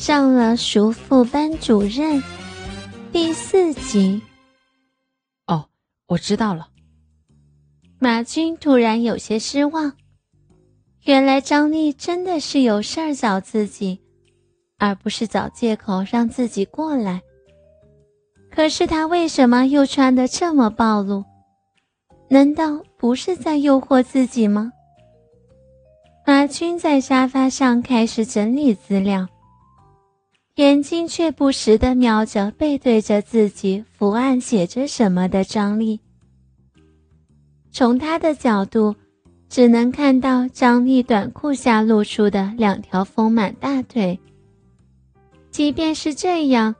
上了熟妇班主任第四集。哦，我知道了。马军突然有些失望，原来张丽真的是有事儿找自己，而不是找借口让自己过来。可是他为什么又穿的这么暴露？难道不是在诱惑自己吗？马军在沙发上开始整理资料，眼睛却不时地瞄着背对着自己伏案写着什么的张丽。从他的角度，只能看到张丽短裤下露出的两条丰满大腿。即便是这样。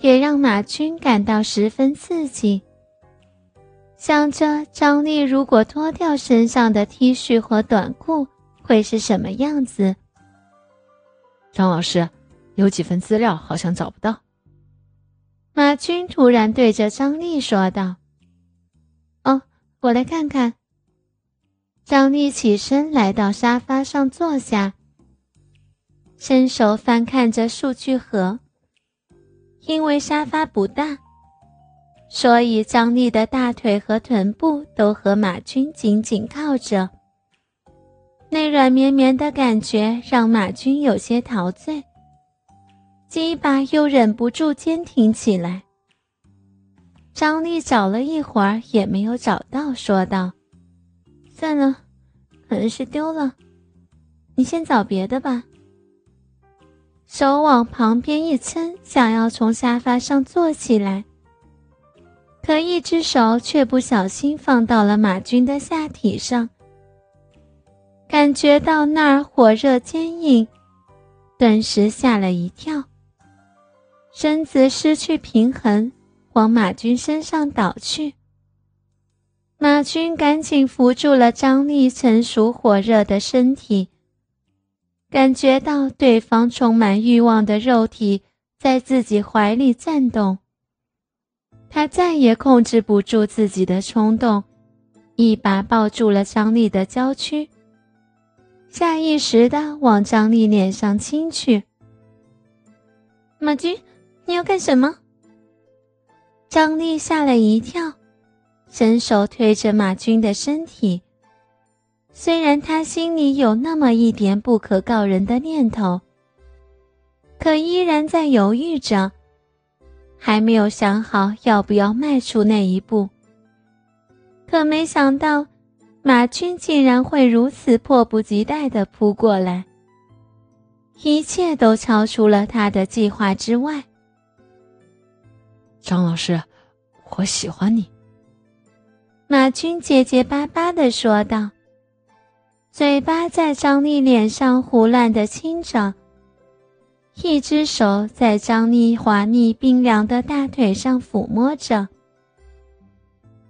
也让马军感到十分刺激。想着张丽如果脱掉身上的 T 恤和短裤，会是什么样子？张老师，有几份资料好像找不到。马军突然对着张丽说道：“哦，我来看看。”张丽起身来到沙发上坐下，伸手翻看着数据盒。因为沙发不大，所以张丽的大腿和臀部都和马军紧紧靠着。那软绵绵的感觉让马军有些陶醉，鸡巴又忍不住坚挺起来。张丽找了一会儿也没有找到，说道：“算了，可能是丢了，你先找别的吧。”手往旁边一撑，想要从沙发上坐起来，可一只手却不小心放到了马军的下体上，感觉到那儿火热坚硬，顿时吓了一跳，身子失去平衡，往马军身上倒去。马军赶紧扶住了张丽成熟火热的身体。感觉到对方充满欲望的肉体在自己怀里颤动，他再也控制不住自己的冲动，一把抱住了张丽的娇躯，下意识的往张丽脸上亲去。马军，你要干什么？张丽吓了一跳，伸手推着马军的身体。虽然他心里有那么一点不可告人的念头，可依然在犹豫着，还没有想好要不要迈出那一步。可没想到，马军竟然会如此迫不及待地扑过来，一切都超出了他的计划之外。张老师，我喜欢你。”马军结结巴巴地说道。嘴巴在张丽脸上胡乱的亲着，一只手在张丽滑腻冰凉的大腿上抚摸着，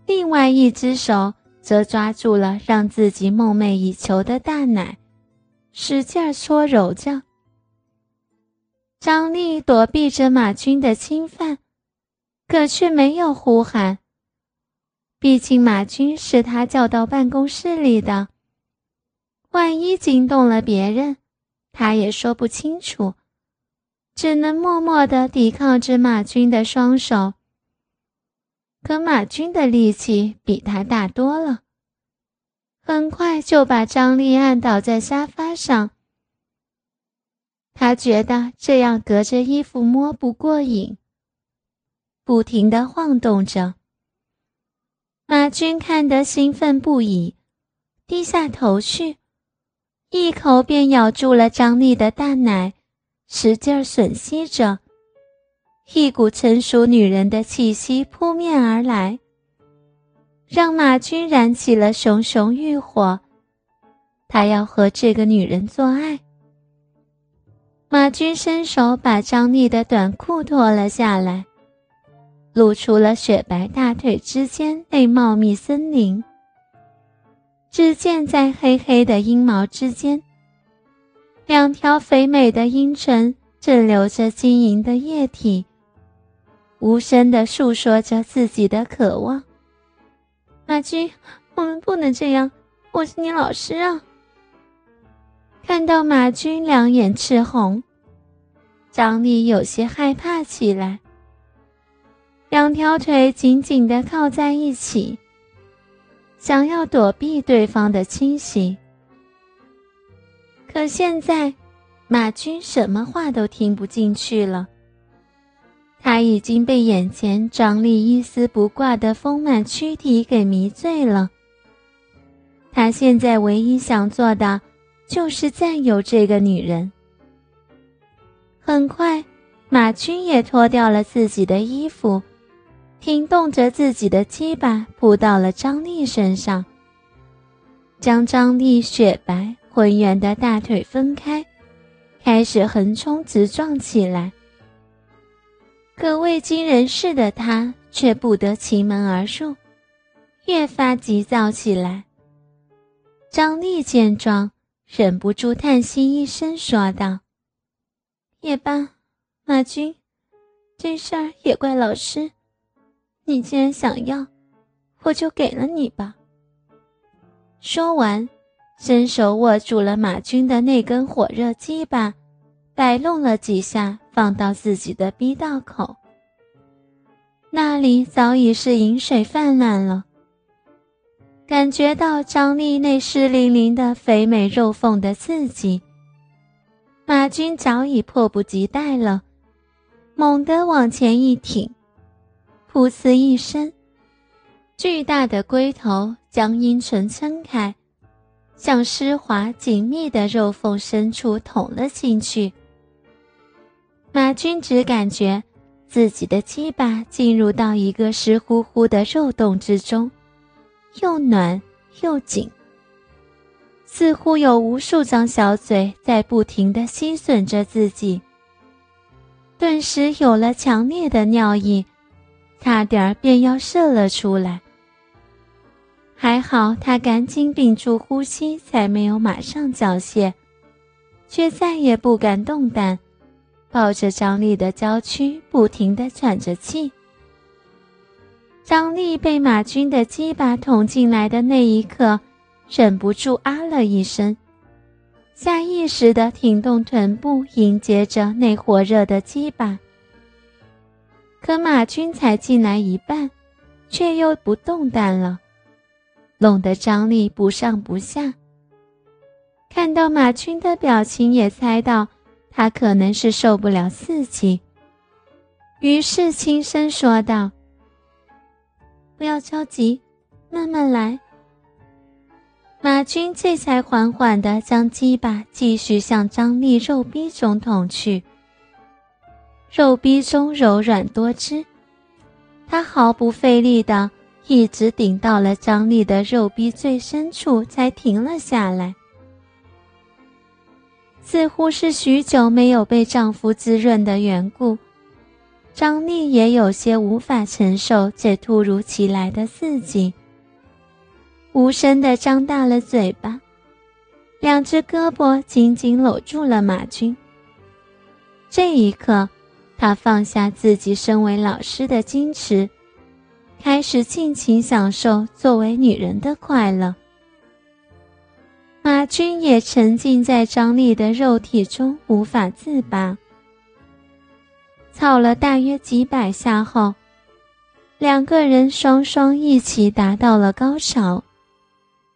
另外一只手则抓住了让自己梦寐以求的大奶，使劲搓揉着。张丽躲避着马军的侵犯，可却没有呼喊。毕竟马军是他叫到办公室里的。万一惊动了别人，他也说不清楚，只能默默地抵抗着马军的双手。可马军的力气比他大多了，很快就把张丽按倒在沙发上。他觉得这样隔着衣服摸不过瘾，不停地晃动着。马军看得兴奋不已，低下头去。一口便咬住了张丽的大奶，使劲吮吸着，一股成熟女人的气息扑面而来，让马军燃起了熊熊欲火。他要和这个女人做爱。马军伸手把张丽的短裤脱了下来，露出了雪白大腿之间那茂密森林。只见在黑黑的阴毛之间，两条肥美的阴唇正流着晶莹的液体，无声地诉说着自己的渴望。马军，我们不能这样，我是你老师啊！看到马军两眼赤红，张丽有些害怕起来，两条腿紧紧地靠在一起，想要躲避对方的侵袭。可现在，马军什么话都听不进去了。他已经被眼前张丽一丝不挂的丰满躯体给迷醉了。他现在唯一想做的，就是占有这个女人。很快，马军也脱掉了自己的衣服，挺动着自己的鸡巴扑到了张丽身上，将张丽雪白浑圆的大腿分开，开始横冲直撞起来。可未经人事的他却不得其门而入，越发急躁起来。张丽见状，忍不住叹息一声，说道：“也罢，马军，这事儿也怪老师。你既然想要，我就给了你吧。”说完，伸手握住了马军的那根火热鸡巴。摆弄了几下，放到自己的逼道口。那里早已是饮水泛滥了。感觉到张丽那湿淋淋的肥美肉缝的刺激，马军早已迫不及待了，猛地往前一挺，噗呲一声，巨大的龟头将阴唇撑开，向湿滑紧密的肉缝深处捅了进去。马军只感觉自己的鸡巴进入到一个湿乎乎的肉洞之中，又暖又紧，似乎有无数张小嘴在不停地吸吮着自己。顿时有了强烈的尿意，差点便要射了出来。还好他赶紧屏住呼吸，才没有马上缴械，却再也不敢动弹。抱着张丽的娇躯，不停地喘着气。张丽被马军的鸡巴捅进来的那一刻，忍不住啊了一声，下意识地挺动臀部迎接着那火热的鸡巴。可马军才进来一半，却又不动弹了，弄得张丽不上不下。看到马军的表情，也猜到。他可能是受不了刺激，于是轻声说道：“不要着急，慢慢来。”马军这才缓缓地将鸡巴继续向张丽肉逼中捅去。肉逼中柔软多汁，他毫不费力地一直顶到了张丽的肉逼最深处，才停了下来。似乎是许久没有被丈夫滋润的缘故，张丽也有些无法承受这突如其来的刺激，无声地张大了嘴巴，两只胳膊紧紧搂住了马军。这一刻，他放下自己身为老师的矜持，开始尽情享受作为女人的快乐。马军也沉浸在张丽的肉体中无法自拔。操了大约几百下后，两个人双双一起达到了高潮。